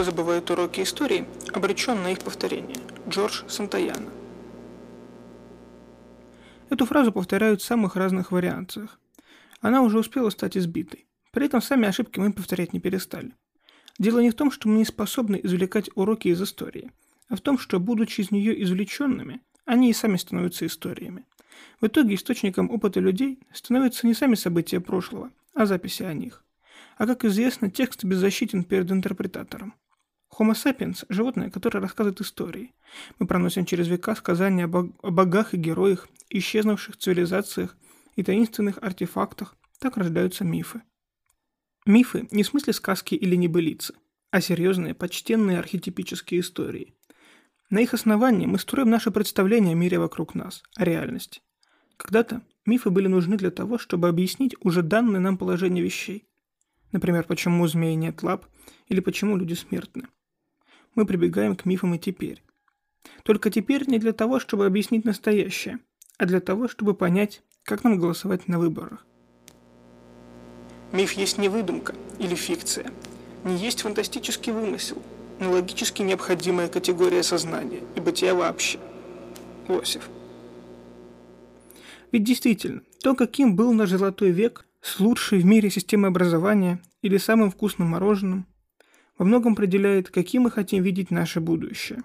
Большинство забывают уроки истории, обречен на их повторение. Джордж Сантаяна. Эту фразу повторяют в самых разных вариациях. Она уже успела стать избитой. При этом сами ошибки мы повторять не перестали. Дело не в том, что мы не способны извлекать уроки из истории, а в том, что, будучи из нее извлеченными, они и сами становятся историями. В итоге источником опыта людей становятся не сами события прошлого, а записи о них. А как известно, текст беззащитен перед интерпретатором. Homo sapiens – животное, которое рассказывает истории. Мы проносим через века сказания о богах и героях, исчезнувших цивилизациях и таинственных артефактах. Так рождаются мифы. Мифы не в смысле сказки или небылицы, а серьезные, почтенные архетипические истории. На их основании мы строим наше представление о мире вокруг нас, о реальности. Когда-то мифы были нужны для того, чтобы объяснить уже данное нам положение вещей. Например, почему у змей нет лап или почему люди смертны. Мы прибегаем к мифам и теперь. Только теперь не для того, чтобы объяснить настоящее, а для того, чтобы понять, как нам голосовать на выборах. Миф есть не выдумка или фикция, не есть фантастический вымысел, но логически необходимая категория сознания и бытия вообще. Лосев. Ведь действительно, то, каким был наш золотой век, с лучшей в мире системой образования или самым вкусным мороженым, во многом определяет, каким мы хотим видеть наше будущее.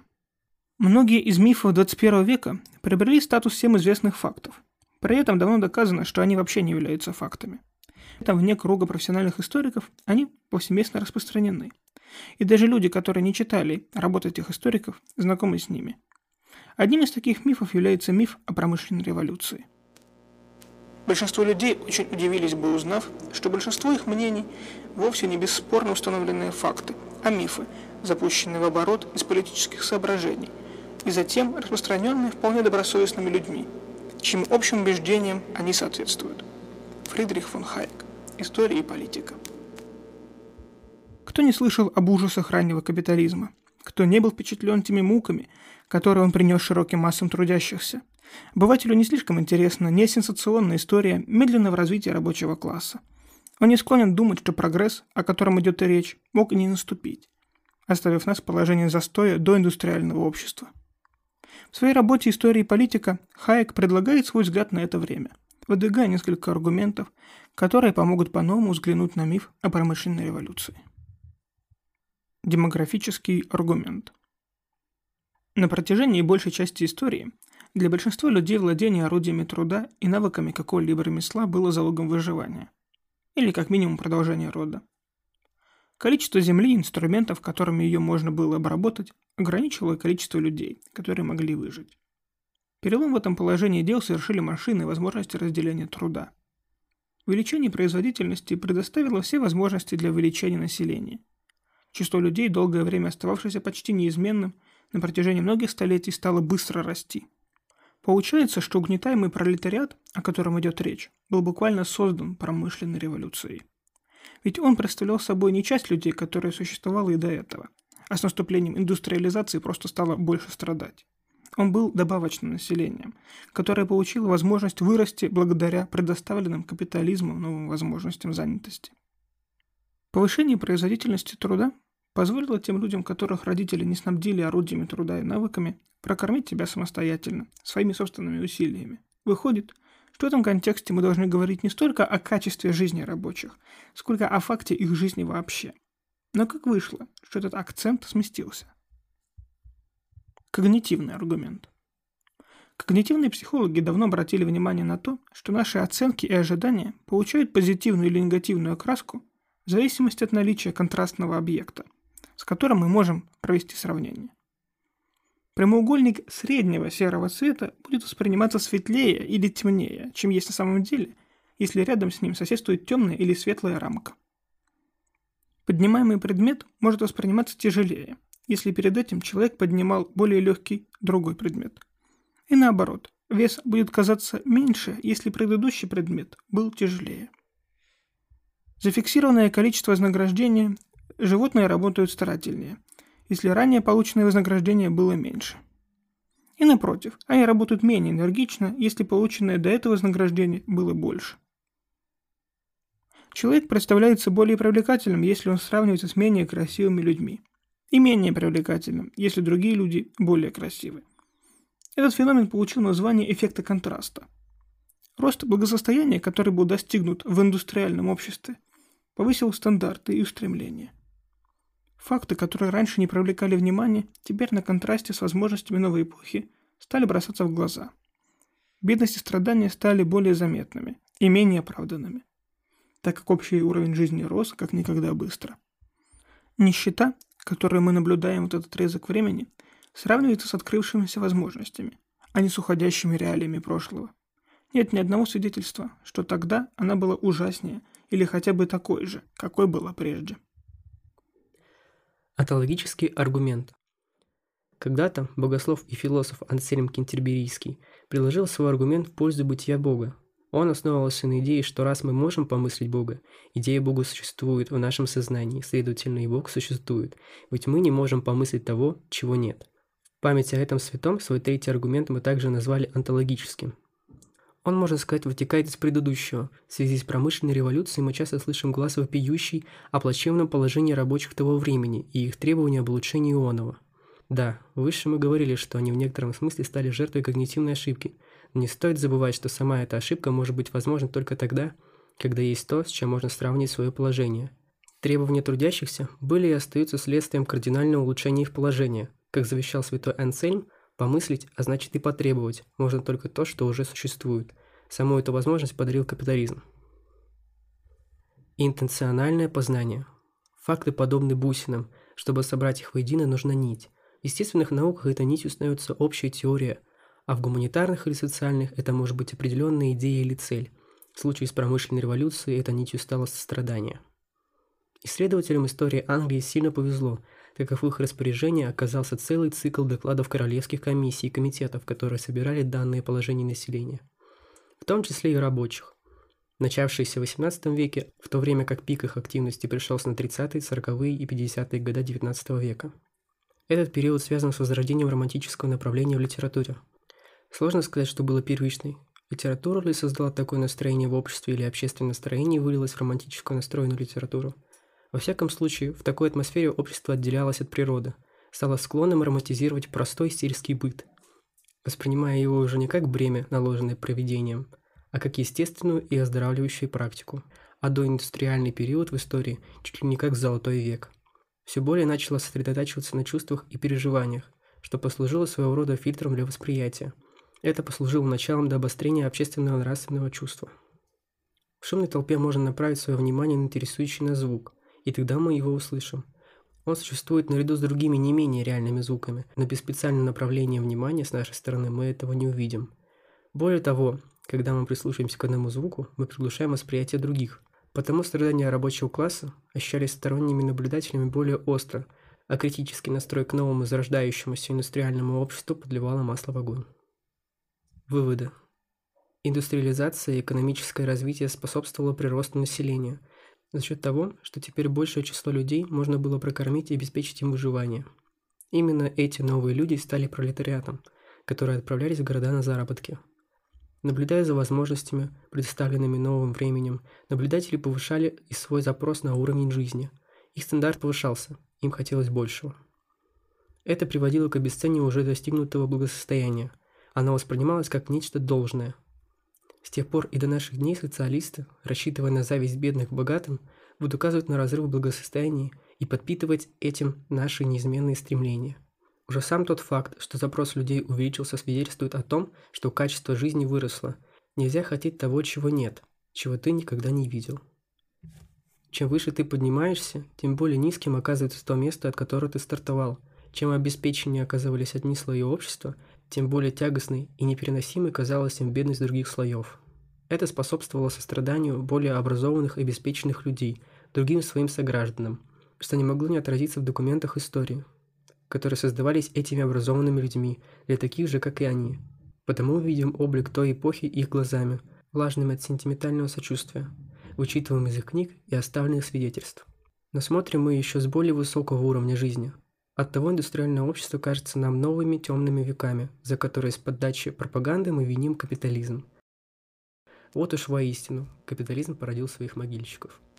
Многие из мифов 21 века приобрели статус всем известных фактов. При этом давно доказано, что они вообще не являются фактами. Там вне круга профессиональных историков они повсеместно распространены. И даже люди, которые не читали работы этих историков, знакомы с ними. Одним из таких мифов является миф о промышленной революции. Большинство людей очень удивились бы, узнав, что большинство их мнений вовсе не бесспорно установленные факты, а мифы, запущенные в оборот из политических соображений, и затем распространенные вполне добросовестными людьми, чьим общим убеждениям они соответствуют. Фридрих фон Хайек. История и политика. Кто не слышал об ужасах раннего капитализма? Кто не был впечатлен теми муками, которые он принес широким массам трудящихся? Обывателю не слишком интересна не сенсационная история медленного развития рабочего класса. Он не склонен думать, что прогресс, о котором идет и речь, мог и не наступить, оставив нас в положении застоя до индустриального общества. В своей работе «История и политика» Хайек предлагает свой взгляд на это время, выдвигая несколько аргументов, которые помогут по-новому взглянуть на миф о промышленной революции. Демографический аргумент. На протяжении большей части истории для большинства людей владение орудиями труда и навыками какого-либо ремесла было залогом выживания. Или как минимум продолжения рода. Количество земли и инструментов, которыми ее можно было обработать, ограничивало количество людей, которые могли выжить. Перелом в этом положении дел совершили машины и возможности разделения труда. Увеличение производительности предоставило все возможности для увеличения населения. Число людей, долгое время остававшееся почти неизменным, на протяжении многих столетий стало быстро расти – Получается, что угнетаемый пролетариат, о котором идет речь, был буквально создан промышленной революцией. Ведь он представлял собой не часть людей, которая существовала и до этого, а с наступлением индустриализации просто стало больше страдать. Он был добавочным населением, которое получило возможность вырасти благодаря предоставленным капитализмом новым возможностям занятости. Повышение производительности труда позволило тем людям, которых родители не снабдили орудиями труда и навыками, прокормить себя самостоятельно, своими собственными усилиями. Выходит, что в этом контексте мы должны говорить не столько о качестве жизни рабочих, сколько о факте их жизни вообще. Но как вышло, что этот акцент сместился? Когнитивный аргумент. Когнитивные психологи давно обратили внимание на то, что наши оценки и ожидания получают позитивную или негативную окраску в зависимости от наличия контрастного объекта, с которым мы можем провести сравнение. Прямоугольник среднего серого цвета будет восприниматься светлее или темнее, чем есть на самом деле, если рядом с ним соседствует темная или светлая рамка. Поднимаемый предмет может восприниматься тяжелее, если перед этим человек поднимал более легкий другой предмет. И наоборот, вес будет казаться меньше, если предыдущий предмет был тяжелее. Зафиксированное количество вознаграждения животные работают старательнее, если ранее полученное вознаграждение было меньше. И напротив, они работают менее энергично, если полученное до этого вознаграждение было больше. Человек представляется более привлекательным, если он сравнивается с менее красивыми людьми. и менее привлекательным, если другие люди более красивы. Этот феномен получил название эффекта контраста. Рост благосостояния, который был достигнут в индустриальном обществе, повысил стандарты и устремления. Факты, которые раньше не привлекали внимания, теперь на контрасте с возможностями новой эпохи стали бросаться в глаза. Бедность и страдания стали более заметными и менее оправданными, так как общий уровень жизни рос как никогда быстро. Нищета, которую мы наблюдаем в этот отрезок времени, сравнивается с открывшимися возможностями, а не с уходящими реалиями прошлого. Нет ни одного свидетельства, что тогда она была ужаснее или хотя бы такой же, какой была прежде. Атологический аргумент. Когда-то богослов и философ Ансельм Кентерберийский предложил свой аргумент в пользу бытия Бога. Он основывался на идее, что раз мы можем помыслить Бога, идея Бога существует в нашем сознании, следовательно, и Бог существует, ведь мы не можем помыслить того, чего нет. В память о этом святом свой третий аргумент мы также назвали онтологическим – он, можно сказать, вытекает из предыдущего. В связи с промышленной революцией мы часто слышим глаз вопиющий о плачевном положении рабочих того времени и их требования об улучшении Ионова. Да, выше мы говорили, что они в некотором смысле стали жертвой когнитивной ошибки. Но не стоит забывать, что сама эта ошибка может быть возможна только тогда, когда есть то, с чем можно сравнить свое положение. Требования трудящихся были и остаются следствием кардинального улучшения их положения. Как завещал святой Ансельм, Помыслить, а значит и потребовать, можно только то, что уже существует. Саму эту возможность подарил капитализм. Интенциональное познание. Факты подобны бусинам. Чтобы собрать их воедино, нужна нить. В естественных науках эта нить узнается общая теория, а в гуманитарных или социальных это может быть определенная идея или цель. В случае с промышленной революцией эта нитью стало сострадание. Исследователям истории Англии сильно повезло – как в их распоряжении оказался целый цикл докладов королевских комиссий и комитетов, которые собирали данные положения населения, в том числе и рабочих. Начавшиеся в XVIII веке, в то время как пик их активности пришелся на 30-е, 40-е и 50-е годы XIX века. Этот период связан с возрождением романтического направления в литературе. Сложно сказать, что было первичной. Литература ли создала такое настроение в обществе или общественное настроение вылилось в романтическую настроенную литературу – во всяком случае, в такой атмосфере общество отделялось от природы, стало склонным романтизировать простой сельский быт, воспринимая его уже не как бремя, наложенное проведением, а как естественную и оздоравливающую практику, а доиндустриальный период в истории чуть ли не как золотой век. Все более начало сосредотачиваться на чувствах и переживаниях, что послужило своего рода фильтром для восприятия. Это послужило началом до обострения общественного нравственного чувства. В шумной толпе можно направить свое внимание на интересующий нас звук, и тогда мы его услышим. Он существует наряду с другими не менее реальными звуками, но без специального направления внимания с нашей стороны мы этого не увидим. Более того, когда мы прислушаемся к одному звуку, мы приглушаем восприятие других. Потому страдания рабочего класса ощущались сторонними наблюдателями более остро, а критический настрой к новому зарождающемуся индустриальному обществу подливало масло в огонь. Выводы. Индустриализация и экономическое развитие способствовало приросту населения – за счет того, что теперь большее число людей можно было прокормить и обеспечить им выживание. Именно эти новые люди стали пролетариатом, которые отправлялись в города на заработки. Наблюдая за возможностями, предоставленными новым временем, наблюдатели повышали и свой запрос на уровень жизни. Их стандарт повышался, им хотелось большего. Это приводило к обесцениванию уже достигнутого благосостояния. Оно воспринималось как нечто должное – с тех пор и до наших дней социалисты, рассчитывая на зависть бедных к богатым, будут указывать на разрыв благосостояния и подпитывать этим наши неизменные стремления. Уже сам тот факт, что запрос людей увеличился, свидетельствует о том, что качество жизни выросло. Нельзя хотеть того, чего нет, чего ты никогда не видел. Чем выше ты поднимаешься, тем более низким оказывается то место, от которого ты стартовал. Чем обеспеченнее оказывались одни слои общества, тем более тягостной и непереносимой казалась им бедность других слоев. Это способствовало состраданию более образованных и обеспеченных людей, другим своим согражданам, что не могло не отразиться в документах истории, которые создавались этими образованными людьми для таких же, как и они. Потому видим облик той эпохи их глазами, влажными от сентиментального сочувствия, вычитываем из их книг и оставленных свидетельств. Но смотрим мы еще с более высокого уровня жизни – Оттого индустриальное общество кажется нам новыми темными веками, за которые с поддачи пропаганды мы виним капитализм. Вот уж воистину, капитализм породил своих могильщиков –